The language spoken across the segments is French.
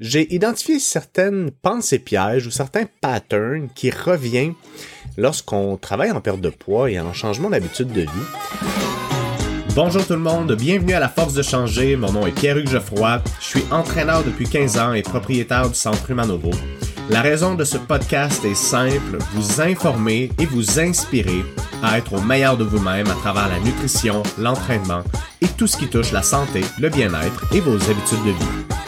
j'ai identifié certaines pensées pièges ou certains patterns qui reviennent lorsqu'on travaille en perte de poids et en changement d'habitude de vie. Bonjour tout le monde, bienvenue à la Force de changer. Mon nom est Pierre-Hugues Geoffroy. Je suis entraîneur depuis 15 ans et propriétaire du Centre Humanovo. La raison de ce podcast est simple, vous informer et vous inspirer à être au meilleur de vous-même à travers la nutrition, l'entraînement et tout ce qui touche la santé, le bien-être et vos habitudes de vie.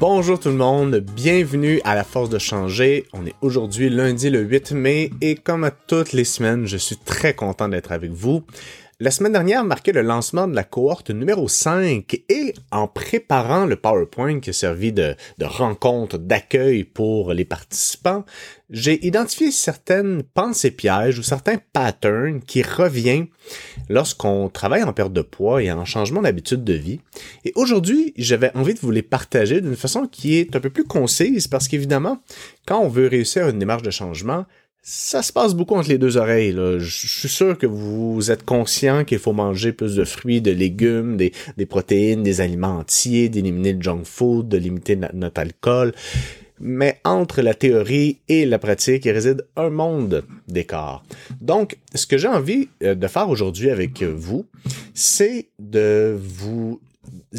Bonjour tout le monde, bienvenue à la force de changer. On est aujourd'hui lundi le 8 mai et comme à toutes les semaines, je suis très content d'être avec vous. La semaine dernière marquait le lancement de la cohorte numéro 5 et en préparant le PowerPoint qui a servi de, rencontre d'accueil pour les participants, j'ai identifié certaines pensées pièges ou certains patterns qui reviennent lorsqu'on travaille en perte de poids et en changement d'habitude de vie. Et aujourd'hui, j'avais envie de vous les partager d'une façon qui est un peu plus concise parce qu'évidemment, quand on veut réussir une démarche de changement, ça se passe beaucoup entre les deux oreilles. Je suis sûr que vous êtes conscient qu'il faut manger plus de fruits, de légumes, des, protéines, des aliments entiers, d'éliminer le junk food, de limiter notre alcool. Mais entre la théorie et la pratique, il réside un monde d'écart. Donc, ce que j'ai envie euh, de faire aujourd'hui avec vous, c'est de vous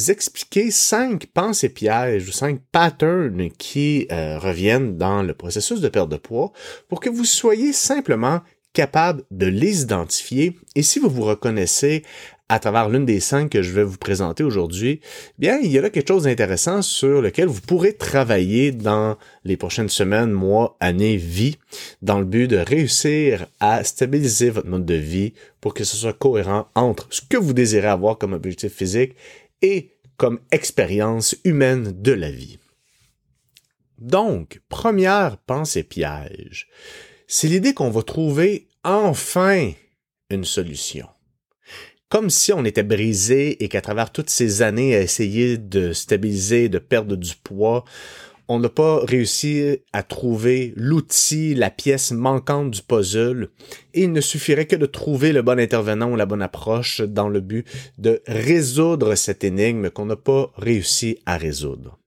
expliquer cinq pensées pièges ou cinq patterns qui euh, reviennent dans le processus de perte de poids pour que vous soyez simplement capable de les identifier. Et si vous vous reconnaissez à travers l'une des cinq que je vais vous présenter aujourd'hui, bien, il y a là quelque chose d'intéressant sur lequel vous pourrez travailler dans les prochaines semaines, mois, années, vie, dans le but de réussir à stabiliser votre mode de vie pour que ce soit cohérent entre ce que vous désirez avoir comme objectif physique et comme expérience humaine de la vie. Donc, première pensée piège, c'est l'idée qu'on va trouver enfin une solution. Comme si on était brisé et qu'à travers toutes ces années à essayer de stabiliser, de perdre du poids, on n'a pas réussi à trouver l'outil, la pièce manquante du puzzle, il ne suffirait que de trouver le bon intervenant ou la bonne approche dans le but de résoudre cette énigme qu'on n'a pas réussi à résoudre.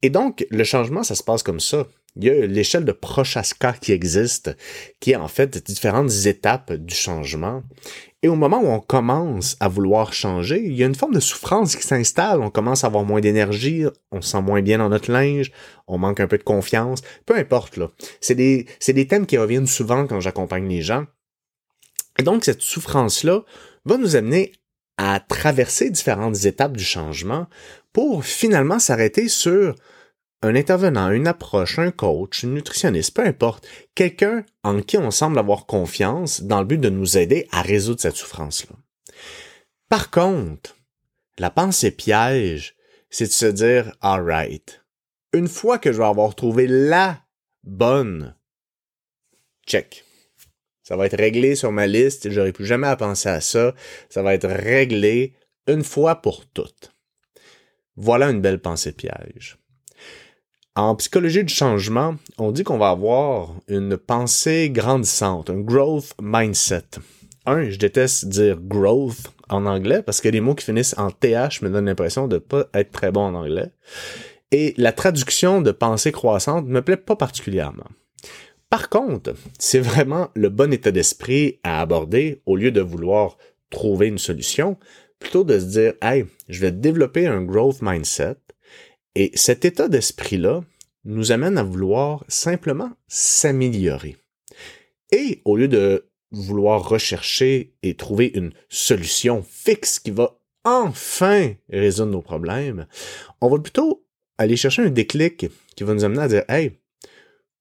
Et donc, le changement, ça se passe comme ça. Il y a l'échelle de Prochaska qui existe, qui est en fait différentes étapes du changement. Et au moment où on commence à vouloir changer, il y a une forme de souffrance qui s'installe. On commence à avoir moins d'énergie, on se sent moins bien dans notre linge, on manque un peu de confiance. Peu importe, là. C'est des, c'est des thèmes qui reviennent souvent quand j'accompagne les gens. Et donc, cette souffrance-là va nous amener à traverser différentes étapes du changement pour finalement s'arrêter sur un intervenant, une approche, un coach, une nutritionniste, peu importe, quelqu'un en qui on semble avoir confiance dans le but de nous aider à résoudre cette souffrance-là. Par contre, la pensée piège, c'est de se dire, alright, une fois que je vais avoir trouvé la bonne, check. Ça va être réglé sur ma liste, j'aurai plus jamais à penser à ça, ça va être réglé une fois pour toutes. Voilà une belle pensée piège. En psychologie du changement, on dit qu'on va avoir une pensée grandissante, un growth mindset. Un, je déteste dire growth en anglais parce que les mots qui finissent en th me donnent l'impression de pas être très bon en anglais. Et la traduction de pensée croissante me plaît pas particulièrement. Par contre, c'est vraiment le bon état d'esprit à aborder au lieu de vouloir trouver une solution, plutôt de se dire, hey, je vais développer un growth mindset et cet état d'esprit-là nous amène à vouloir simplement s'améliorer. Et au lieu de vouloir rechercher et trouver une solution fixe qui va enfin résoudre nos problèmes, on va plutôt aller chercher un déclic qui va nous amener à dire, hey,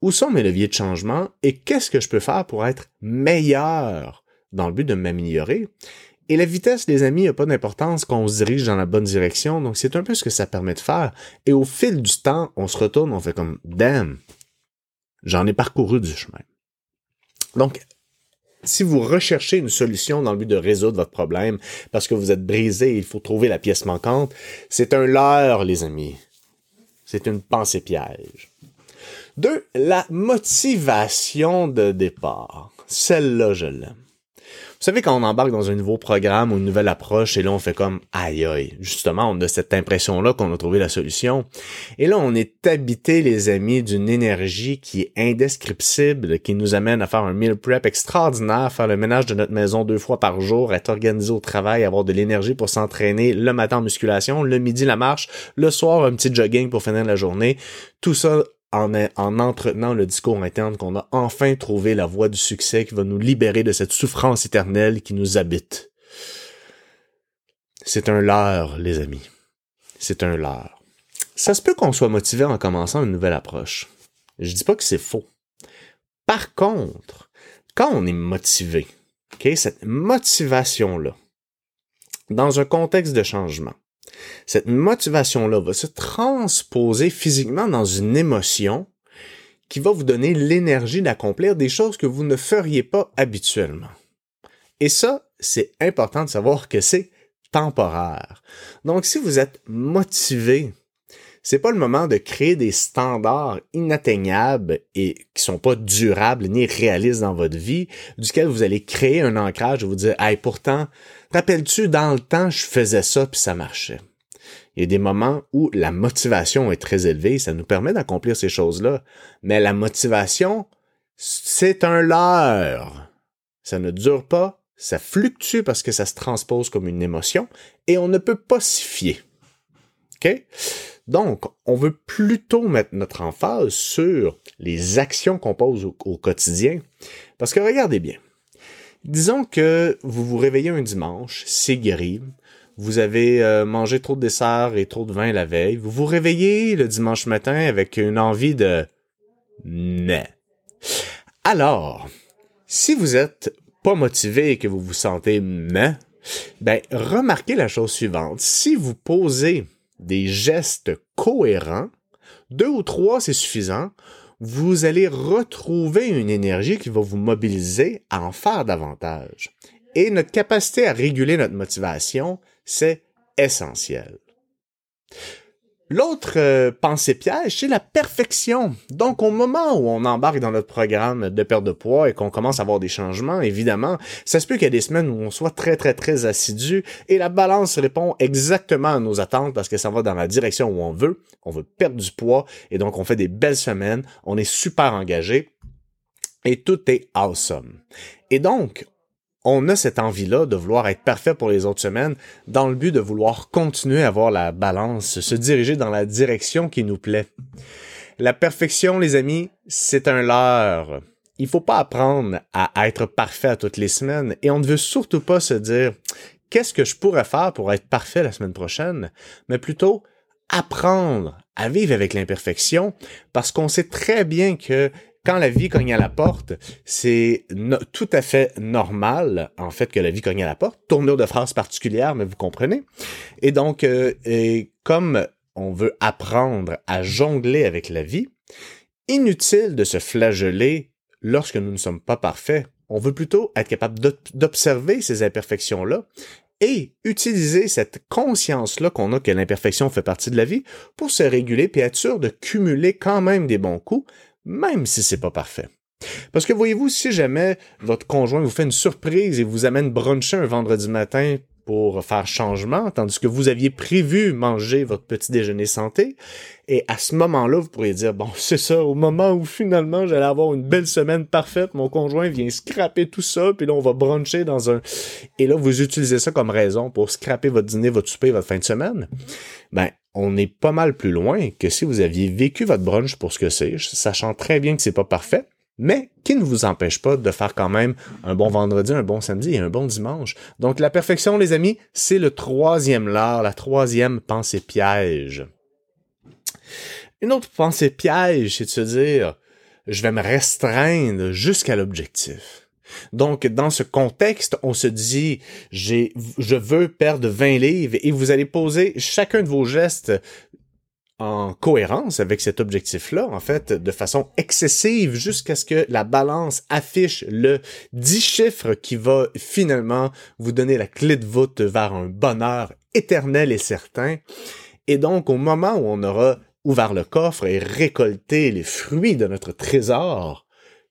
où sont mes leviers de changement et qu'est-ce que je peux faire pour être meilleur dans le but de m'améliorer? Et la vitesse, les amis, n'a pas d'importance quand on se dirige dans la bonne direction, donc c'est un peu ce que ça permet de faire. Et au fil du temps, on se retourne, on fait comme damn, j'en ai parcouru du chemin. Donc, si vous recherchez une solution dans le but de résoudre votre problème parce que vous êtes brisé et il faut trouver la pièce manquante, c'est un leurre, les amis. C'est une pensée piège. Deux, la motivation de départ. Celle-là, je l'aime. Vous savez, quand on embarque dans un nouveau programme ou une nouvelle approche, et là, on fait comme aïe aïe. Justement, on a cette impression-là qu'on a trouvé la solution. Et là, on est habité, les amis, d'une énergie qui est indescriptible, qui nous amène à faire un meal prep extraordinaire, faire le ménage de notre maison deux fois par jour, être organisé au travail, avoir de l'énergie pour s'entraîner le matin en musculation, le midi la marche, le soir un petit jogging pour finir la journée. Tout ça en, en, entretenant le discours interne qu'on a enfin trouvé la voie du succès qui va nous libérer de cette souffrance éternelle qui nous habite. C'est un leurre, les amis. C'est un leurre. Ça se peut qu'on soit motivé en commençant une nouvelle approche. Je dis pas que c'est faux. Par contre, quand on est motivé, okay, cette motivation-là, dans un contexte de changement, cette motivation-là va se transposer physiquement dans une émotion qui va vous donner l'énergie d'accomplir des choses que vous ne feriez pas habituellement. Et ça, c'est important de savoir que c'est temporaire. Donc, si vous êtes motivé, c'est pas le moment de créer des standards inatteignables et qui sont pas durables ni réalistes dans votre vie, duquel vous allez créer un ancrage et vous dire, hey, pourtant, rappelles-tu, dans le temps, je faisais ça puis ça marchait? Il y a des moments où la motivation est très élevée, ça nous permet d'accomplir ces choses-là. Mais la motivation, c'est un leurre. Ça ne dure pas, ça fluctue parce que ça se transpose comme une émotion et on ne peut pas s'y fier. OK? Donc, on veut plutôt mettre notre emphase sur les actions qu'on pose au, quotidien. Parce que regardez bien. Disons que vous vous réveillez un dimanche, c'est gris, vous avez euh, mangé trop de dessert et trop de vin la veille, vous vous réveillez le dimanche matin avec une envie de mais. Alors, si vous êtes pas motivé et que vous vous sentez mais, ben remarquez la chose suivante. Si vous posez des gestes cohérents, deux ou trois c'est suffisant, vous allez retrouver une énergie qui va vous mobiliser à en faire davantage. Et notre capacité à réguler notre motivation, c'est essentiel. L'autre euh, pensée piège, c'est la perfection. Donc, au moment où on embarque dans notre programme de perte de poids et qu'on commence à avoir des changements, évidemment, ça se peut qu'il y ait des semaines où on soit très, très, très assidu et la balance répond exactement à nos attentes parce que ça va dans la direction où on veut. On veut perdre du poids et donc on fait des belles semaines. On est super engagé et tout est awesome. Et donc, on a cette envie-là de vouloir être parfait pour les autres semaines dans le but de vouloir continuer à avoir la balance, se diriger dans la direction qui nous plaît. La perfection, les amis, c'est un leurre. Il faut pas apprendre à être parfait à toutes les semaines et on ne veut surtout pas se dire qu'est-ce que je pourrais faire pour être parfait la semaine prochaine, mais plutôt apprendre à vivre avec l'imperfection parce qu'on sait très bien que quand la vie cogne à la porte, c'est tout à fait normal, en fait, que la vie cogne à la porte. Tournure de phrase particulière, mais vous comprenez. Et donc, euh, comme on veut apprendre à jongler avec la vie, inutile de se flageller lorsque nous ne sommes pas parfaits. On veut plutôt être capable d'observer ces imperfections-là et utiliser cette conscience-là qu'on a que l'imperfection fait partie de la vie pour se réguler puis être sûr de cumuler quand même des bons coups même si c'est pas parfait. Parce que voyez-vous, si jamais votre conjoint vous fait une surprise et vous amène bruncher un vendredi matin pour faire changement, tandis que vous aviez prévu manger votre petit déjeuner santé. Et à ce moment-là, vous pourriez dire, bon, c'est ça, au moment où finalement j'allais avoir une belle semaine parfaite, mon conjoint vient scraper tout ça, puis là on va bruncher dans un... Et là, vous utilisez ça comme raison pour scraper votre dîner, votre souper, votre fin de semaine. Ben, on est pas mal plus loin que si vous aviez vécu votre brunch pour ce que c'est, sachant très bien que c'est pas parfait, mais qui ne vous empêche pas de faire quand même un bon vendredi, un bon samedi et un bon dimanche. Donc la perfection, les amis, c'est le troisième lard, la troisième pensée piège. Une autre pensée piège, c'est de se dire, je vais me restreindre jusqu'à l'objectif. Donc, dans ce contexte, on se dit, je veux perdre 20 livres et vous allez poser chacun de vos gestes en cohérence avec cet objectif-là, en fait, de façon excessive jusqu'à ce que la balance affiche le 10 chiffres qui va finalement vous donner la clé de voûte vers un bonheur éternel et certain. Et donc, au moment où on aura ouvert le coffre et récolté les fruits de notre trésor,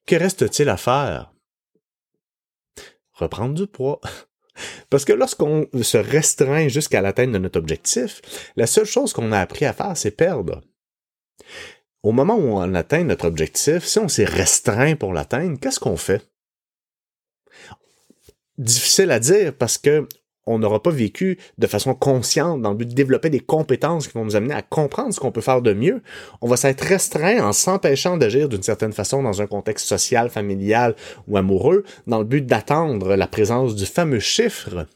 que reste-t-il à faire? reprendre du poids. Parce que lorsqu'on se restreint jusqu'à l'atteinte de notre objectif, la seule chose qu'on a appris à faire, c'est perdre. Au moment où on atteint notre objectif, si on s'est restreint pour l'atteindre, qu'est-ce qu'on fait? Difficile à dire parce que on n'aura pas vécu de façon consciente dans le but de développer des compétences qui vont nous amener à comprendre ce qu'on peut faire de mieux. On va s'être restreint en s'empêchant d'agir d'une certaine façon dans un contexte social, familial ou amoureux, dans le but d'attendre la présence du fameux chiffre.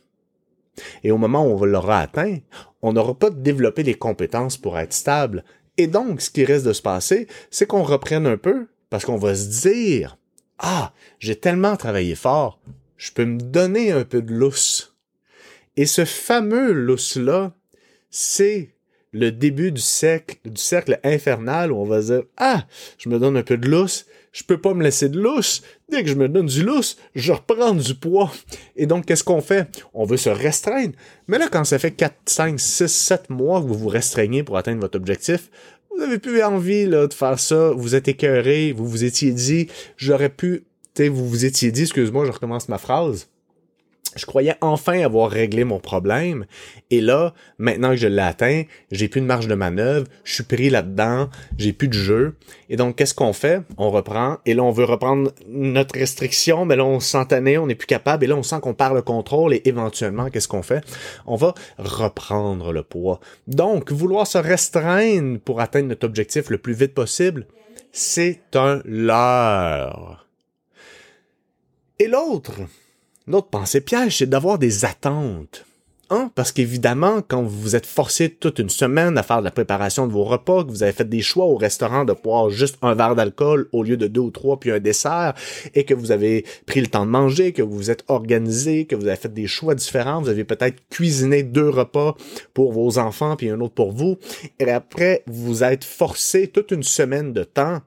Et au moment où on l'aura atteint, on n'aura pas développé les compétences pour être stable. Et donc, ce qui reste de se passer, c'est qu'on reprenne un peu, parce qu'on va se dire, ah, j'ai tellement travaillé fort, je peux me donner un peu de lousse et ce fameux lousse-là, c'est le début du cercle, infernal où on va dire Ah, je me donne un peu de lousse, je peux pas me laisser de lousse. Dès que je me donne du lousse, je reprends du poids. Et donc, qu'est-ce qu'on fait? On veut se restreindre. Mais là, quand ça fait 4, 5, 6, 7 mois que vous vous restreignez pour atteindre votre objectif, vous avez plus envie de faire ça, vous êtes écœuré, vous vous étiez dit, j'aurais pu, vous vous étiez dit, excuse-moi, je recommence ma phrase je croyais enfin avoir réglé mon problème. Et là, maintenant que je l'ai atteint, j'ai plus de marge de manœuvre, je suis pris là-dedans, j'ai plus de jeu. Et donc, qu'est-ce qu'on fait? On reprend. Et là, on veut reprendre notre restriction, mais là, on s'entanne, on n'est plus capable. Et là, on sent qu'on perd le contrôle. Et éventuellement, qu'est-ce qu'on fait? On va reprendre le poids. Donc, vouloir se restreindre pour atteindre notre objectif le plus vite possible, c'est un leurre. Et l'autre, L'autre pensée piège, c'est d'avoir des attentes. Hein? Parce qu'évidemment, quand vous êtes forcé toute une semaine à faire de la préparation de vos repas, que vous avez fait des choix au restaurant de boire juste un verre d'alcool au lieu de deux ou trois puis un dessert, et que vous avez pris le temps de manger, que vous vous êtes organisé, que vous avez fait des choix différents, vous avez peut-être cuisiné deux repas pour vos enfants puis un autre pour vous, et après vous êtes forcé toute une semaine de temps,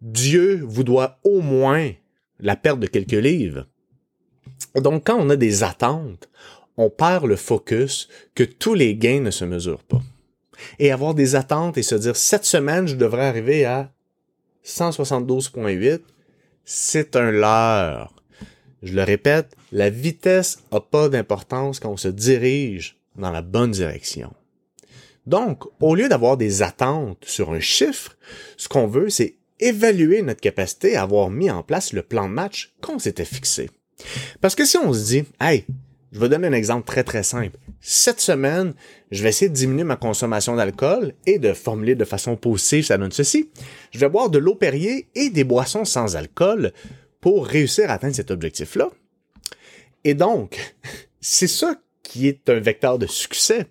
Dieu vous doit au moins la perte de quelques livres. Donc, quand on a des attentes, on perd le focus que tous les gains ne se mesurent pas. Et avoir des attentes et se dire, cette semaine, je devrais arriver à 172.8, c'est un leurre. Je le répète, la vitesse n'a pas d'importance quand on se dirige dans la bonne direction. Donc, au lieu d'avoir des attentes sur un chiffre, ce qu'on veut, c'est évaluer notre capacité à avoir mis en place le plan de match qu'on s'était fixé. Parce que si on se dit, hey, je vais donner un exemple très très simple. Cette semaine, je vais essayer de diminuer ma consommation d'alcool et de formuler de façon positive, ça donne ceci. Je vais boire de l'eau Perrier et des boissons sans alcool pour réussir à atteindre cet objectif-là. Et donc, c'est ça qui est un vecteur de succès.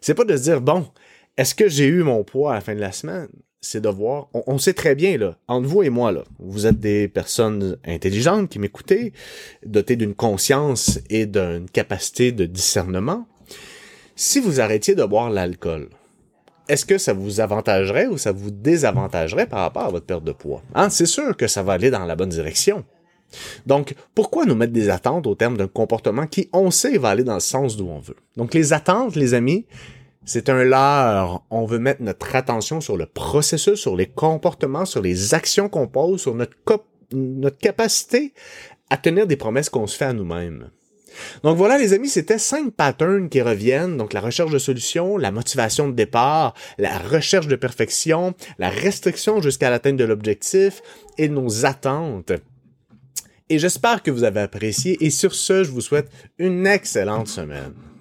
C'est pas de se dire, bon, est-ce que j'ai eu mon poids à la fin de la semaine? C'est de voir, on, sait très bien, là, entre vous et moi, là, vous êtes des personnes intelligentes qui m'écoutez, dotées d'une conscience et d'une capacité de discernement. Si vous arrêtiez de boire l'alcool, est-ce que ça vous avantagerait ou ça vous désavantagerait par rapport à votre perte de poids? Hein, c'est sûr que ça va aller dans la bonne direction. Donc, pourquoi nous mettre des attentes au terme d'un comportement qui, on sait, va aller dans le sens d'où on veut? Donc, les attentes, les amis, c'est un leurre. On veut mettre notre attention sur le processus, sur les comportements, sur les actions qu'on pose, sur notre, notre capacité à tenir des promesses qu'on se fait à nous-mêmes. Donc voilà les amis, c'était cinq patterns qui reviennent. Donc la recherche de solutions, la motivation de départ, la recherche de perfection, la restriction jusqu'à l'atteinte de l'objectif et nos attentes. Et j'espère que vous avez apprécié et sur ce, je vous souhaite une excellente semaine.